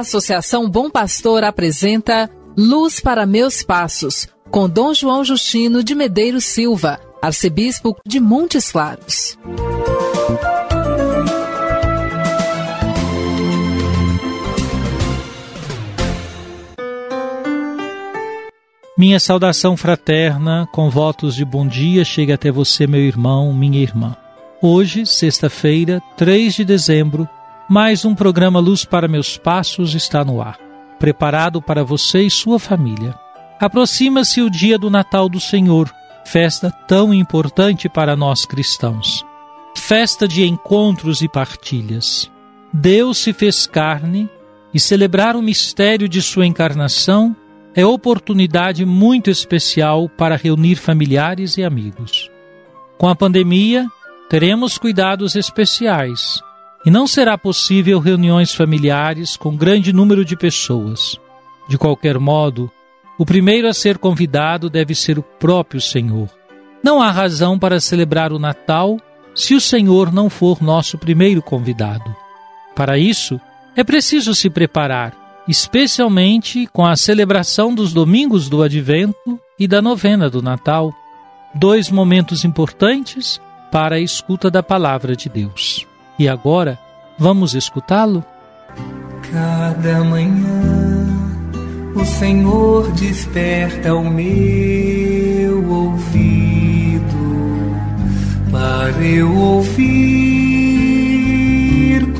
Associação Bom Pastor apresenta Luz para Meus Passos, com Dom João Justino de Medeiros Silva, arcebispo de Montes Claros. Minha saudação fraterna, com votos de bom dia, chega até você, meu irmão, minha irmã. Hoje, sexta-feira, 3 de dezembro, mais um programa Luz para Meus Passos está no ar, preparado para você e sua família. Aproxima-se o dia do Natal do Senhor, festa tão importante para nós cristãos. Festa de encontros e partilhas. Deus se fez carne e celebrar o mistério de sua encarnação é oportunidade muito especial para reunir familiares e amigos. Com a pandemia, teremos cuidados especiais e não será possível reuniões familiares com grande número de pessoas. De qualquer modo, o primeiro a ser convidado deve ser o próprio Senhor. Não há razão para celebrar o Natal se o Senhor não for nosso primeiro convidado. Para isso, é preciso se preparar especialmente com a celebração dos domingos do Advento e da novena do Natal, dois momentos importantes para a escuta da palavra de Deus. E agora, vamos escutá-lo? Cada manhã o Senhor desperta o meu ouvido para eu ouvir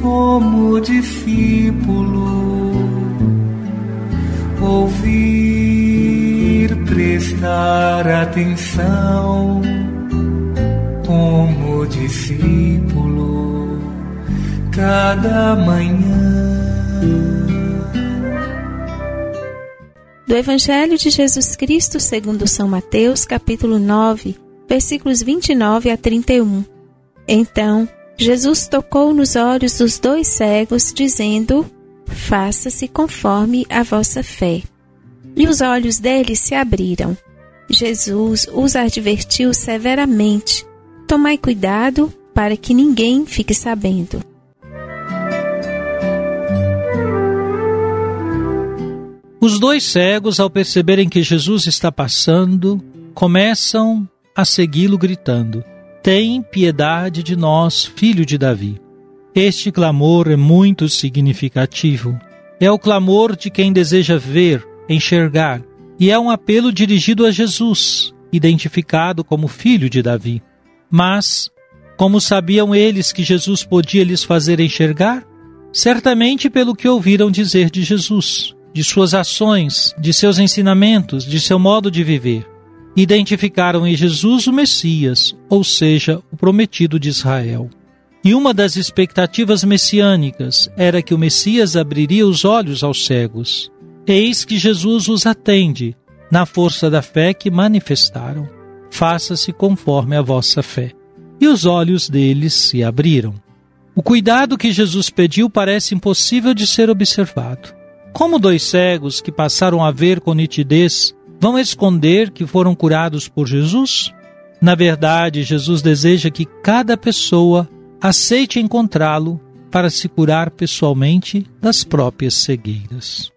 como discípulo ouvir, prestar atenção como discípulo cada manhã. Do Evangelho de Jesus Cristo segundo São Mateus, capítulo 9, versículos 29 a 31. Então, Jesus tocou nos olhos dos dois cegos, dizendo: faça-se conforme a vossa fé. E os olhos deles se abriram. Jesus os advertiu severamente: Tomai cuidado para que ninguém fique sabendo. Os dois cegos, ao perceberem que Jesus está passando, começam a segui-lo gritando: Tem piedade de nós, filho de Davi. Este clamor é muito significativo. É o clamor de quem deseja ver, enxergar, e é um apelo dirigido a Jesus, identificado como filho de Davi. Mas, como sabiam eles que Jesus podia lhes fazer enxergar? Certamente pelo que ouviram dizer de Jesus, de suas ações, de seus ensinamentos, de seu modo de viver. Identificaram em Jesus o Messias, ou seja, o prometido de Israel. E uma das expectativas messiânicas era que o Messias abriria os olhos aos cegos. Eis que Jesus os atende, na força da fé que manifestaram. Faça-se conforme a vossa fé. E os olhos deles se abriram. O cuidado que Jesus pediu parece impossível de ser observado. Como dois cegos que passaram a ver com nitidez vão esconder que foram curados por Jesus? Na verdade, Jesus deseja que cada pessoa aceite encontrá-lo para se curar pessoalmente das próprias cegueiras.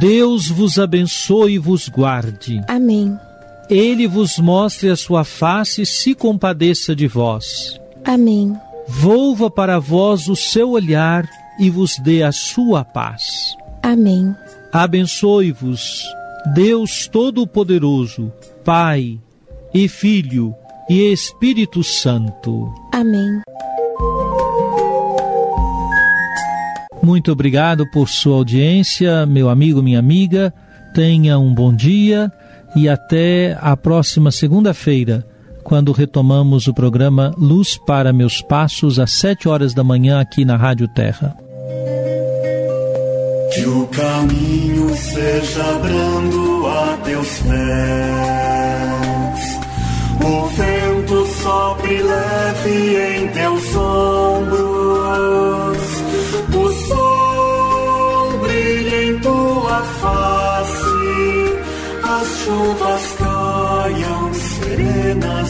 Deus vos abençoe e vos guarde. Amém. Ele vos mostre a sua face e se compadeça de vós. Amém. Volva para vós o seu olhar e vos dê a sua paz. Amém. Abençoe-vos, Deus Todo-Poderoso, Pai e Filho e Espírito Santo. Amém. Muito obrigado por sua audiência, meu amigo, minha amiga. Tenha um bom dia e até a próxima segunda-feira quando retomamos o programa Luz para Meus Passos, às sete horas da manhã, aqui na Rádio Terra. Que o caminho seja brando a teus pés, o vento sopre leve em teus ombros, o sol brilhe em tua face, as chuvas caiam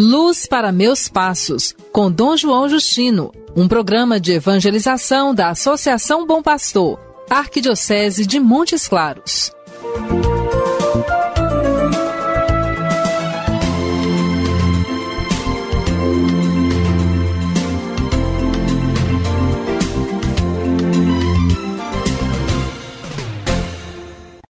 Luz para Meus Passos, com Dom João Justino, um programa de evangelização da Associação Bom Pastor, Arquidiocese de Montes Claros.